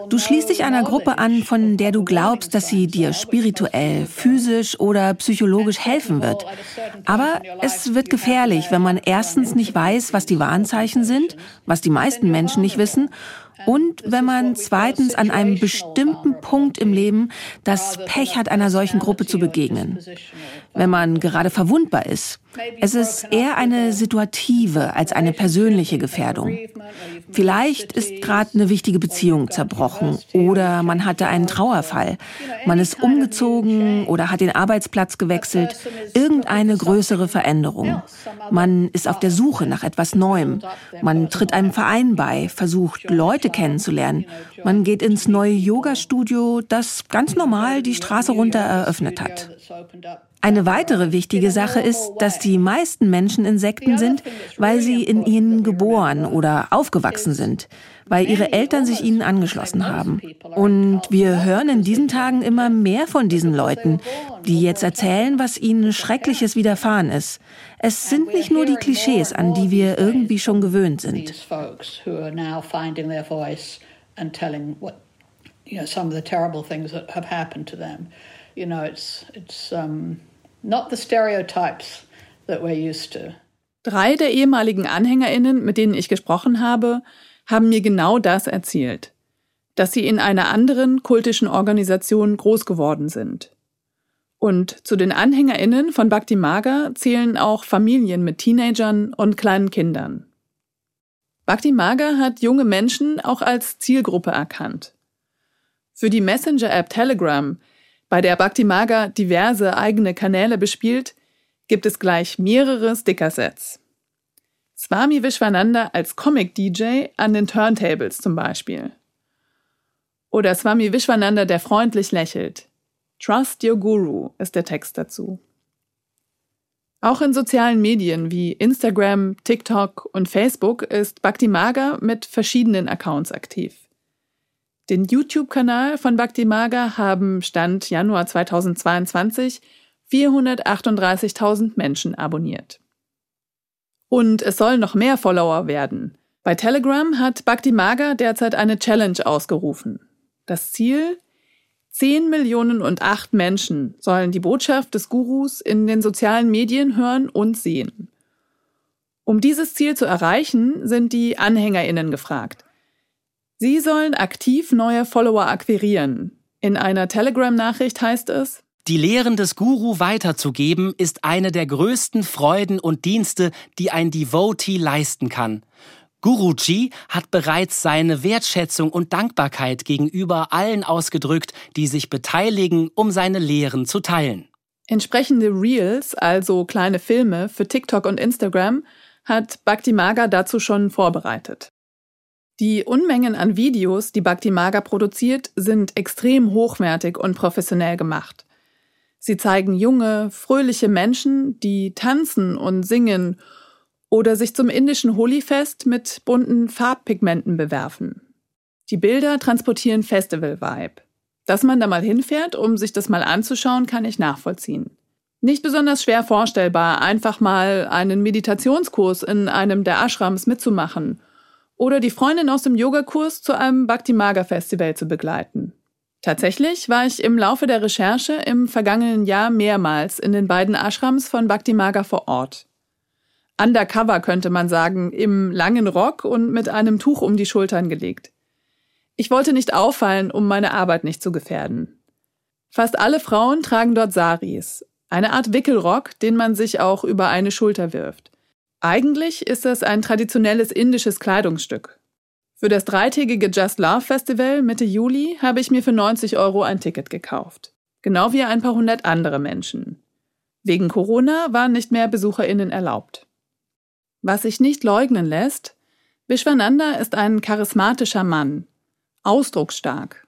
Du schließt dich einer Gruppe an, von der du glaubst, dass sie dir spirituell, physisch oder psychologisch helfen wird. Aber es wird gefährlich, wenn man erstens nicht weiß, was die Warnzeichen sind, was die meisten Menschen nicht wissen, und wenn man zweitens an einem bestimmten Punkt im Leben das Pech hat, einer solchen Gruppe zu begegnen. Wenn man gerade verwundbar ist. Es ist eher eine situative als eine persönliche Gefährdung. Vielleicht ist gerade eine wichtige Beziehung zerbrochen oder man hatte einen Trauerfall. Man ist umgezogen oder hat den Arbeitsplatz gewechselt. Irgendeine größere Veränderung. Man ist auf der Suche nach etwas Neuem. Man tritt einem Verein bei, versucht Leute kennenzulernen. Man geht ins neue Yoga-Studio, das ganz normal die Straße runter eröffnet hat. Eine weitere wichtige Sache ist, dass die meisten Menschen Insekten sind, weil sie in ihnen geboren oder aufgewachsen sind, weil ihre Eltern sich ihnen angeschlossen haben. Und wir hören in diesen Tagen immer mehr von diesen Leuten, die jetzt erzählen, was ihnen Schreckliches widerfahren ist. Es sind nicht nur die Klischees, an die wir irgendwie schon gewöhnt sind. You know, it's it's um, not the stereotypes that we're used to. Drei der ehemaligen AnhängerInnen, mit denen ich gesprochen habe, haben mir genau das erzählt. Dass sie in einer anderen kultischen Organisation groß geworden sind. Und zu den AnhängerInnen von Bhakti Maga zählen auch Familien mit Teenagern und kleinen Kindern. Bhakti Maga hat junge Menschen auch als Zielgruppe erkannt. Für die Messenger-App Telegram bei der Bhakti-Maga diverse eigene Kanäle bespielt, gibt es gleich mehrere Stickersets. Swami Vishwananda als Comic-DJ an den Turntables zum Beispiel. Oder Swami Vishwananda, der freundlich lächelt. Trust your Guru ist der Text dazu. Auch in sozialen Medien wie Instagram, TikTok und Facebook ist Bhakti Maga mit verschiedenen Accounts aktiv. Den YouTube-Kanal von Bhakti Maga haben Stand Januar 2022 438.000 Menschen abonniert. Und es sollen noch mehr Follower werden. Bei Telegram hat Bhakti Maga derzeit eine Challenge ausgerufen. Das Ziel? 10 Millionen und 8 Menschen sollen die Botschaft des Gurus in den sozialen Medien hören und sehen. Um dieses Ziel zu erreichen, sind die AnhängerInnen gefragt. Sie sollen aktiv neue Follower akquirieren. In einer Telegram-Nachricht heißt es, die Lehren des Guru weiterzugeben, ist eine der größten Freuden und Dienste, die ein Devotee leisten kann. Guruji hat bereits seine Wertschätzung und Dankbarkeit gegenüber allen ausgedrückt, die sich beteiligen, um seine Lehren zu teilen. Entsprechende Reels, also kleine Filme für TikTok und Instagram, hat Bhakti Maga dazu schon vorbereitet. Die Unmengen an Videos, die Bhakti Maga produziert, sind extrem hochwertig und professionell gemacht. Sie zeigen junge, fröhliche Menschen, die tanzen und singen oder sich zum indischen Holi-Fest mit bunten Farbpigmenten bewerfen. Die Bilder transportieren Festival-Vibe. Dass man da mal hinfährt, um sich das mal anzuschauen, kann ich nachvollziehen. Nicht besonders schwer vorstellbar, einfach mal einen Meditationskurs in einem der Ashrams mitzumachen oder die Freundin aus dem Yogakurs zu einem Bhakti Maga Festival zu begleiten. Tatsächlich war ich im Laufe der Recherche im vergangenen Jahr mehrmals in den beiden Ashrams von Bhakti Maga vor Ort. Undercover könnte man sagen, im langen Rock und mit einem Tuch um die Schultern gelegt. Ich wollte nicht auffallen, um meine Arbeit nicht zu gefährden. Fast alle Frauen tragen dort Saris, eine Art Wickelrock, den man sich auch über eine Schulter wirft. Eigentlich ist es ein traditionelles indisches Kleidungsstück. Für das dreitägige Just Love Festival Mitte Juli habe ich mir für 90 Euro ein Ticket gekauft. Genau wie ein paar hundert andere Menschen. Wegen Corona waren nicht mehr BesucherInnen erlaubt. Was sich nicht leugnen lässt, Vishwananda ist ein charismatischer Mann, ausdrucksstark.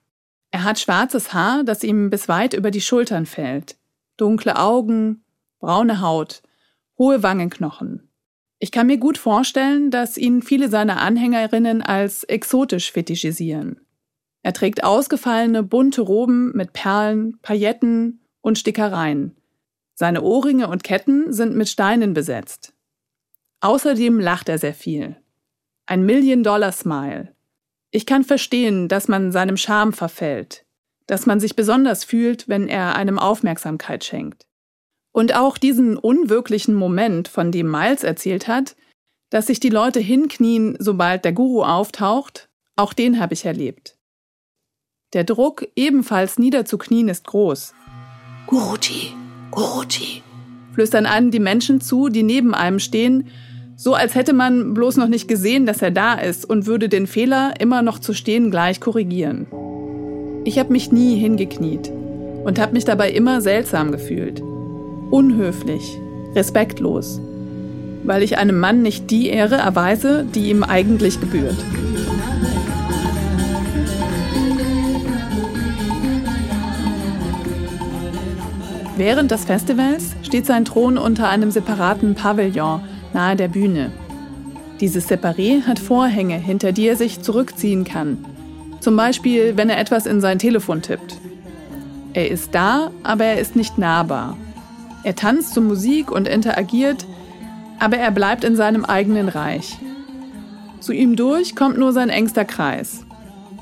Er hat schwarzes Haar, das ihm bis weit über die Schultern fällt, dunkle Augen, braune Haut, hohe Wangenknochen. Ich kann mir gut vorstellen, dass ihn viele seiner Anhängerinnen als exotisch fetischisieren. Er trägt ausgefallene bunte Roben mit Perlen, Pailletten und Stickereien. Seine Ohrringe und Ketten sind mit Steinen besetzt. Außerdem lacht er sehr viel. Ein Million-Dollar-Smile. Ich kann verstehen, dass man seinem Charme verfällt, dass man sich besonders fühlt, wenn er einem Aufmerksamkeit schenkt. Und auch diesen unwirklichen Moment, von dem Miles erzählt hat, dass sich die Leute hinknien, sobald der Guru auftaucht, auch den habe ich erlebt. Der Druck, ebenfalls niederzuknien, ist groß. Guruji, Guruji, flüstern einem die Menschen zu, die neben einem stehen, so als hätte man bloß noch nicht gesehen, dass er da ist und würde den Fehler immer noch zu stehen gleich korrigieren. Ich habe mich nie hingekniet und habe mich dabei immer seltsam gefühlt. Unhöflich, respektlos, weil ich einem Mann nicht die Ehre erweise, die ihm eigentlich gebührt. Während des Festivals steht sein Thron unter einem separaten Pavillon nahe der Bühne. Dieses Separé hat Vorhänge, hinter die er sich zurückziehen kann. Zum Beispiel, wenn er etwas in sein Telefon tippt. Er ist da, aber er ist nicht nahbar. Er tanzt zur Musik und interagiert, aber er bleibt in seinem eigenen Reich. Zu ihm durch kommt nur sein engster Kreis.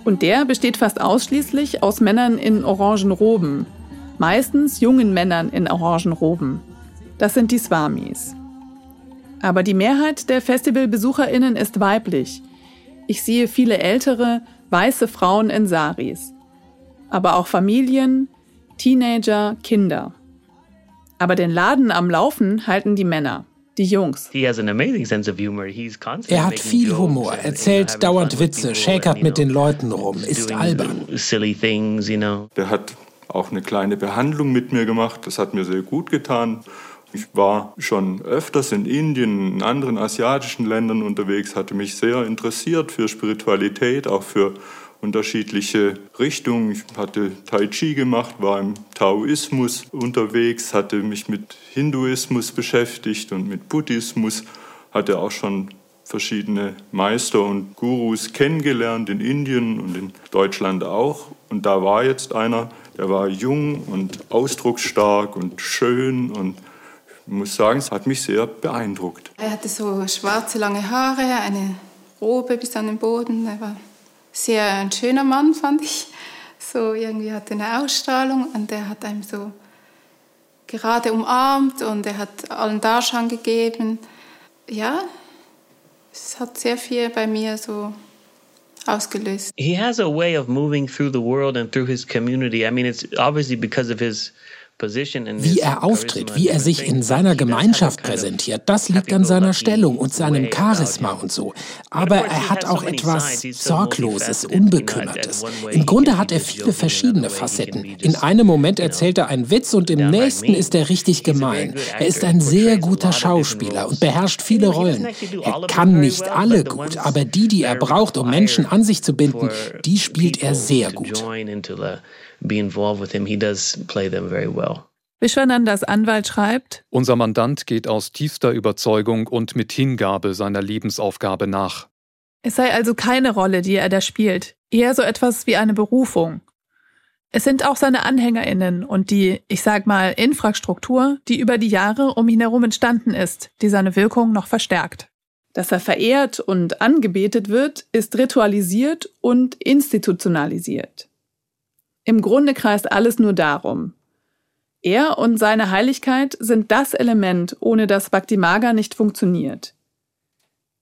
Und der besteht fast ausschließlich aus Männern in orangen Roben. Meistens jungen Männern in orangen Roben. Das sind die Swamis. Aber die Mehrheit der Festivalbesucherinnen ist weiblich. Ich sehe viele ältere, weiße Frauen in Saris. Aber auch Familien, Teenager, Kinder. Aber den Laden am Laufen halten die Männer, die Jungs. Er hat viel Humor, erzählt dauernd Witze, schäkert mit den Leuten rum, ist albern. Der hat auch eine kleine Behandlung mit mir gemacht, das hat mir sehr gut getan. Ich war schon öfters in Indien, in anderen asiatischen Ländern unterwegs, hatte mich sehr interessiert für Spiritualität, auch für unterschiedliche Richtungen. Ich hatte Tai Chi gemacht, war im Taoismus unterwegs, hatte mich mit Hinduismus beschäftigt und mit Buddhismus, hatte auch schon verschiedene Meister und Gurus kennengelernt in Indien und in Deutschland auch. Und da war jetzt einer, der war jung und ausdrucksstark und schön und ich muss sagen, es hat mich sehr beeindruckt. Er hatte so schwarze lange Haare, eine Robe bis an den Boden. Er war sehr ein schöner Mann, fand ich. So irgendwie hatte eine Ausstrahlung und er hat einem so gerade umarmt und er hat allen Darschein gegeben. Ja, es hat sehr viel bei mir so ausgelöst. He has a way of moving through the world and through his community. I mean, it's obviously because of his wie er auftritt, wie er sich in seiner Gemeinschaft präsentiert, das liegt an seiner Stellung und seinem Charisma und so. Aber er hat auch etwas Sorgloses, Unbekümmertes. Im Grunde hat er viele verschiedene Facetten. In einem Moment erzählt er einen Witz und im nächsten ist er richtig gemein. Er ist ein sehr guter Schauspieler und beherrscht viele Rollen. Er kann nicht alle gut, aber die, die er braucht, um Menschen an sich zu binden, die spielt er sehr gut be involved with him. He does play them very well. Vishwanandas Anwalt schreibt, Unser Mandant geht aus tiefster Überzeugung und mit Hingabe seiner Lebensaufgabe nach. Es sei also keine Rolle, die er da spielt, eher so etwas wie eine Berufung. Es sind auch seine Anhängerinnen und die, ich sag mal, Infrastruktur, die über die Jahre um ihn herum entstanden ist, die seine Wirkung noch verstärkt. Dass er verehrt und angebetet wird, ist ritualisiert und institutionalisiert. Im Grunde kreist alles nur darum. Er und seine Heiligkeit sind das Element, ohne das Bhakti Maga nicht funktioniert.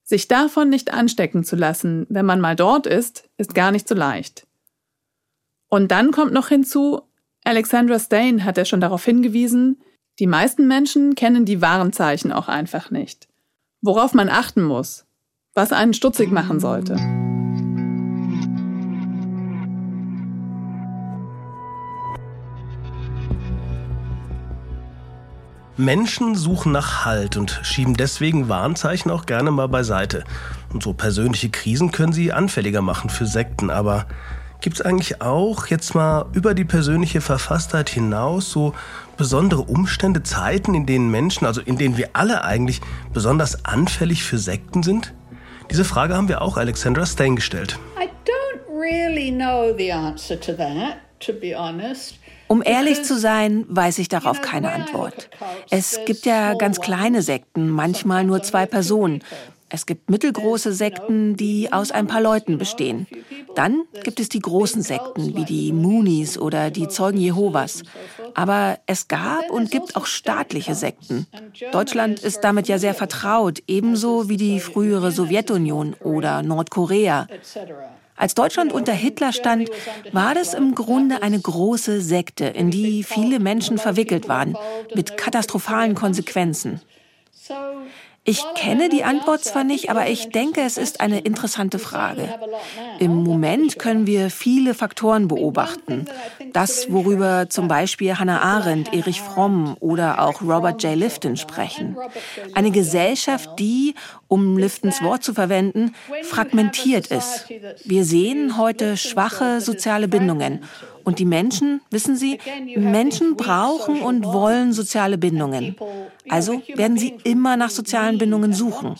Sich davon nicht anstecken zu lassen, wenn man mal dort ist, ist gar nicht so leicht. Und dann kommt noch hinzu, Alexandra Stain hat ja schon darauf hingewiesen, die meisten Menschen kennen die Warenzeichen auch einfach nicht. Worauf man achten muss, was einen stutzig machen sollte. Menschen suchen nach Halt und schieben deswegen Warnzeichen auch gerne mal beiseite. Und so persönliche Krisen können sie anfälliger machen für Sekten. Aber gibt es eigentlich auch jetzt mal über die persönliche Verfasstheit hinaus so besondere Umstände, Zeiten, in denen Menschen, also in denen wir alle eigentlich besonders anfällig für Sekten sind? Diese Frage haben wir auch Alexandra Stain gestellt. I don't really know the answer to that, to be honest. Um ehrlich zu sein, weiß ich darauf keine Antwort. Es gibt ja ganz kleine Sekten, manchmal nur zwei Personen. Es gibt mittelgroße Sekten, die aus ein paar Leuten bestehen. Dann gibt es die großen Sekten wie die Moonies oder die Zeugen Jehovas. Aber es gab und gibt auch staatliche Sekten. Deutschland ist damit ja sehr vertraut, ebenso wie die frühere Sowjetunion oder Nordkorea. Als Deutschland unter Hitler stand, war das im Grunde eine große Sekte, in die viele Menschen verwickelt waren, mit katastrophalen Konsequenzen. Ich kenne die Antwort zwar nicht, aber ich denke, es ist eine interessante Frage. Im Moment können wir viele Faktoren beobachten. Das, worüber zum Beispiel Hannah Arendt, Erich Fromm oder auch Robert J. Lifton sprechen. Eine Gesellschaft, die, um Liftons Wort zu verwenden, fragmentiert ist. Wir sehen heute schwache soziale Bindungen und die Menschen, wissen Sie, Menschen brauchen und wollen soziale Bindungen. Also werden sie immer nach sozialen Bindungen suchen.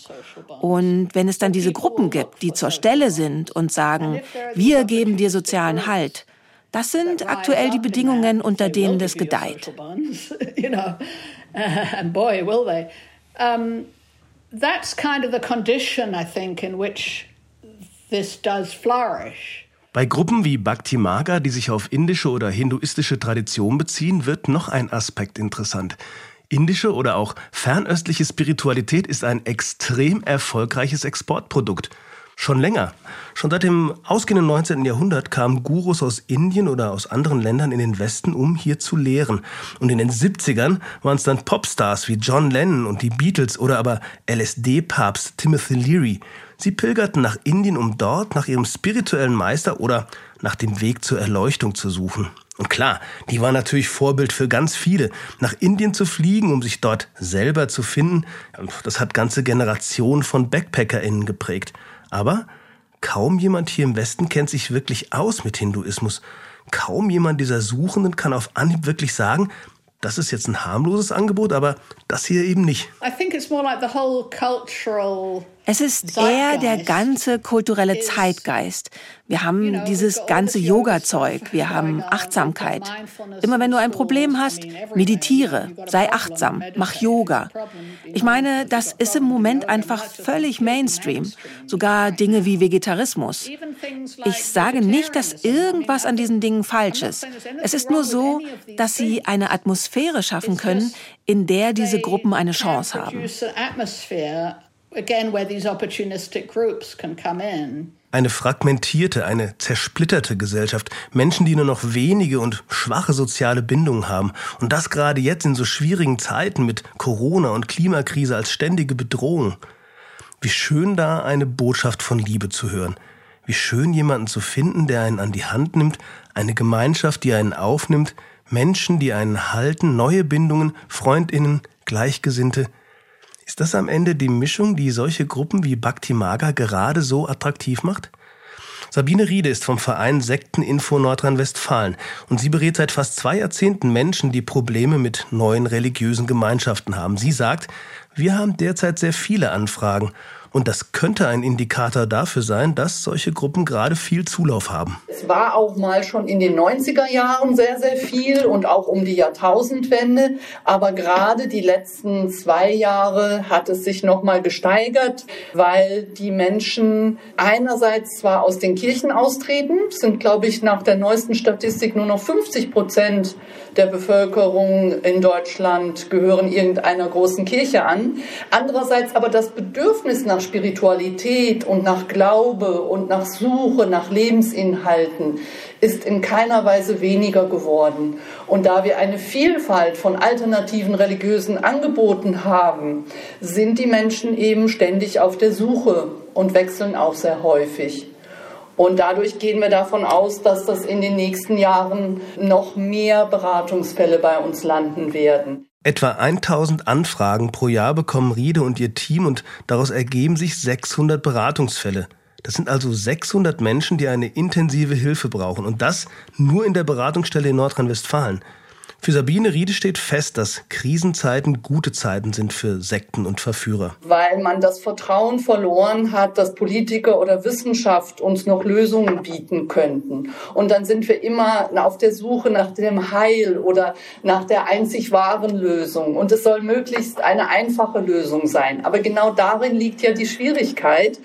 Und wenn es dann diese Gruppen gibt, die zur Stelle sind und sagen, wir geben dir sozialen Halt, das sind aktuell die Bedingungen, unter denen das gedeiht. That's kind of the condition, I think, in which this does flourish. Bei Gruppen wie Bhakti Maga, die sich auf indische oder hinduistische Tradition beziehen, wird noch ein Aspekt interessant. Indische oder auch fernöstliche Spiritualität ist ein extrem erfolgreiches Exportprodukt. Schon länger. Schon seit dem ausgehenden 19. Jahrhundert kamen Gurus aus Indien oder aus anderen Ländern in den Westen, um hier zu lehren. Und in den 70ern waren es dann Popstars wie John Lennon und die Beatles oder aber LSD-Papst Timothy Leary, Sie pilgerten nach Indien, um dort nach ihrem spirituellen Meister oder nach dem Weg zur Erleuchtung zu suchen. Und klar, die war natürlich Vorbild für ganz viele. Nach Indien zu fliegen, um sich dort selber zu finden, das hat ganze Generationen von BackpackerInnen geprägt. Aber kaum jemand hier im Westen kennt sich wirklich aus mit Hinduismus. Kaum jemand dieser Suchenden kann auf Anhieb wirklich sagen, das ist jetzt ein harmloses Angebot, aber das hier eben nicht. I think it's more like the whole cultural es ist eher der ganze kulturelle Zeitgeist. Wir haben dieses ganze Yoga-Zeug, wir haben Achtsamkeit. Immer wenn du ein Problem hast, meditiere, sei achtsam, mach Yoga. Ich meine, das ist im Moment einfach völlig Mainstream. Sogar Dinge wie Vegetarismus. Ich sage nicht, dass irgendwas an diesen Dingen falsch ist. Es ist nur so, dass sie eine Atmosphäre schaffen können, in der diese Gruppen eine Chance haben Eine fragmentierte, eine zersplitterte Gesellschaft. Menschen, die nur noch wenige und schwache soziale Bindungen haben. Und das gerade jetzt in so schwierigen Zeiten mit Corona und Klimakrise als ständige Bedrohung. Wie schön da eine Botschaft von Liebe zu hören. Wie schön jemanden zu finden, der einen an die Hand nimmt, eine Gemeinschaft, die einen aufnimmt, Menschen, die einen halten, neue Bindungen, Freundinnen, Gleichgesinnte, ist das am Ende die Mischung, die solche Gruppen wie Bhakti Maga gerade so attraktiv macht? Sabine Riede ist vom Verein Sekteninfo Nordrhein-Westfalen und sie berät seit fast zwei Jahrzehnten Menschen, die Probleme mit neuen religiösen Gemeinschaften haben. Sie sagt, wir haben derzeit sehr viele Anfragen und das könnte ein Indikator dafür sein, dass solche Gruppen gerade viel Zulauf haben. Es war auch mal schon in den 90er Jahren sehr, sehr viel und auch um die Jahrtausendwende. Aber gerade die letzten zwei Jahre hat es sich nochmal gesteigert, weil die Menschen einerseits zwar aus den Kirchen austreten, sind, glaube ich, nach der neuesten Statistik nur noch 50 Prozent der Bevölkerung in Deutschland gehören irgendeiner großen Kirche an. Andererseits aber das Bedürfnis nach Spiritualität und nach Glaube und nach Suche nach Lebensinhalten ist in keiner Weise weniger geworden. Und da wir eine Vielfalt von alternativen religiösen Angeboten haben, sind die Menschen eben ständig auf der Suche und wechseln auch sehr häufig. Und dadurch gehen wir davon aus, dass das in den nächsten Jahren noch mehr Beratungsfälle bei uns landen werden. Etwa 1000 Anfragen pro Jahr bekommen Riede und ihr Team und daraus ergeben sich 600 Beratungsfälle. Das sind also 600 Menschen, die eine intensive Hilfe brauchen und das nur in der Beratungsstelle in Nordrhein-Westfalen. Für Sabine Riede steht fest, dass Krisenzeiten gute Zeiten sind für Sekten und Verführer. Weil man das Vertrauen verloren hat, dass Politiker oder Wissenschaft uns noch Lösungen bieten könnten. Und dann sind wir immer auf der Suche nach dem Heil oder nach der einzig wahren Lösung. Und es soll möglichst eine einfache Lösung sein. Aber genau darin liegt ja die Schwierigkeit.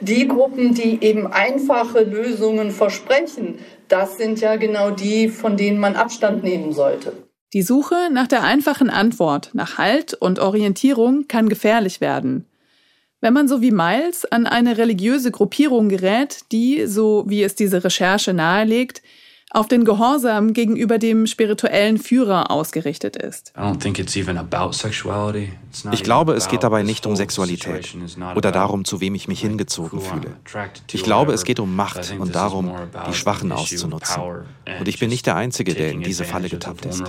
Die Gruppen, die eben einfache Lösungen versprechen, das sind ja genau die, von denen man Abstand nehmen sollte. Die Suche nach der einfachen Antwort, nach Halt und Orientierung kann gefährlich werden. Wenn man so wie Miles an eine religiöse Gruppierung gerät, die, so wie es diese Recherche nahelegt, auf den Gehorsam gegenüber dem spirituellen Führer ausgerichtet ist. Ich glaube, es geht dabei nicht um Sexualität oder darum, zu wem ich mich hingezogen fühle. Ich glaube, es geht um Macht und darum, die Schwachen auszunutzen. Und ich bin nicht der Einzige, der in diese Falle getappt ist.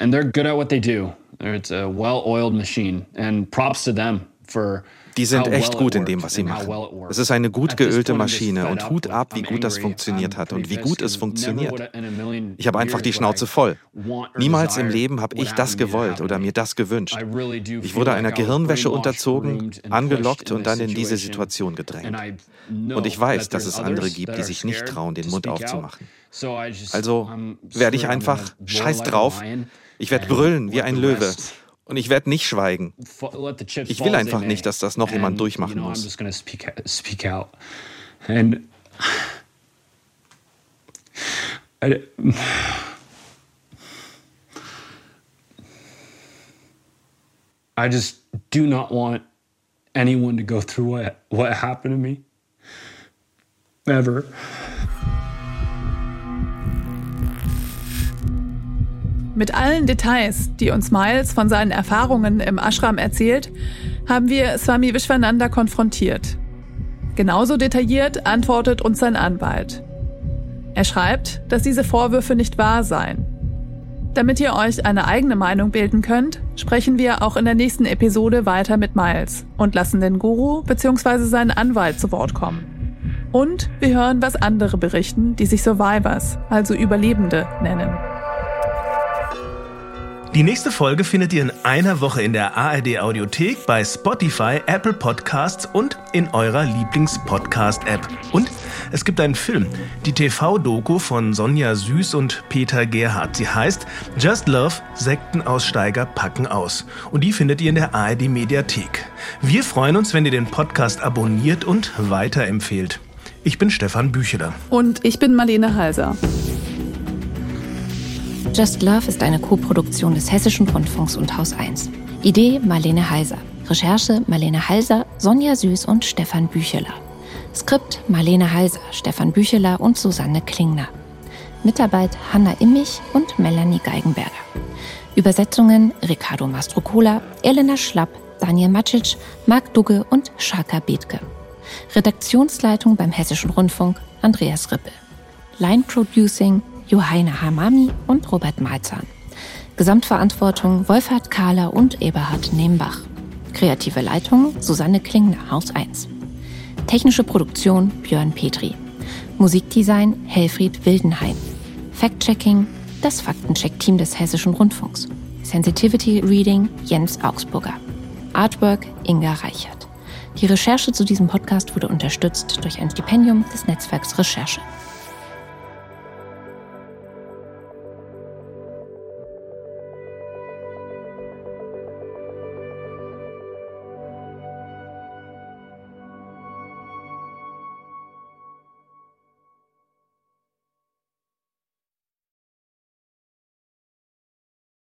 And they're good at what they do. It's a well-oiled machine. And props to them die sind echt gut in dem, was sie machen. Es ist eine gut geölte Maschine und Hut ab, wie gut das funktioniert hat und wie gut es funktioniert. Ich habe einfach die Schnauze voll. Niemals im Leben habe ich das gewollt oder mir das gewünscht. Ich wurde einer Gehirnwäsche unterzogen, angelockt und dann in diese Situation gedrängt. Und ich weiß, dass es andere gibt, die sich nicht trauen, den Mund aufzumachen. Also werde ich einfach scheiß drauf. Ich werde brüllen wie ein Löwe und ich werde nicht schweigen. Ich will einfach nicht, dass das noch jemand durchmachen muss. I just do not want anyone to go through what, what happened to me. Ever. Mit allen Details, die uns Miles von seinen Erfahrungen im Ashram erzählt, haben wir Swami Vishwananda konfrontiert. Genauso detailliert antwortet uns sein Anwalt. Er schreibt, dass diese Vorwürfe nicht wahr seien. Damit ihr euch eine eigene Meinung bilden könnt, sprechen wir auch in der nächsten Episode weiter mit Miles und lassen den Guru bzw. seinen Anwalt zu Wort kommen. Und wir hören, was andere berichten, die sich Survivors, also Überlebende, nennen. Die nächste Folge findet ihr in einer Woche in der ARD Audiothek, bei Spotify, Apple Podcasts und in eurer Lieblings-Podcast-App. Und es gibt einen Film, die TV-Doku von Sonja Süß und Peter Gerhardt. Sie heißt Just Love, Sektenaussteiger packen aus. Und die findet ihr in der ARD Mediathek. Wir freuen uns, wenn ihr den Podcast abonniert und weiterempfehlt. Ich bin Stefan Bücheler. Und ich bin Marlene Halser. Just Love ist eine Koproduktion des Hessischen Rundfunks und Haus 1. Idee Marlene Heiser. Recherche Marlene Halser, Sonja Süß und Stefan Bücheler. Skript Marlene Halser, Stefan Bücheler und Susanne Klingner. Mitarbeit Hanna Immich und Melanie Geigenberger. Übersetzungen Ricardo Mastrocola, Elena Schlapp, Daniel Macic, Marc Dugge und Shaka Bethke. Redaktionsleitung beim Hessischen Rundfunk Andreas Rippel. Line Producing Johanna Hamami und Robert Malzahn. Gesamtverantwortung Wolfhard Kahler und Eberhard Nembach. Kreative Leitung Susanne Klingner, Haus 1. Technische Produktion Björn Petri. Musikdesign Helfried Wildenhain. Fact-Checking das Faktencheck-Team des Hessischen Rundfunks. Sensitivity Reading Jens Augsburger. Artwork Inga Reichert. Die Recherche zu diesem Podcast wurde unterstützt durch ein Stipendium des Netzwerks Recherche.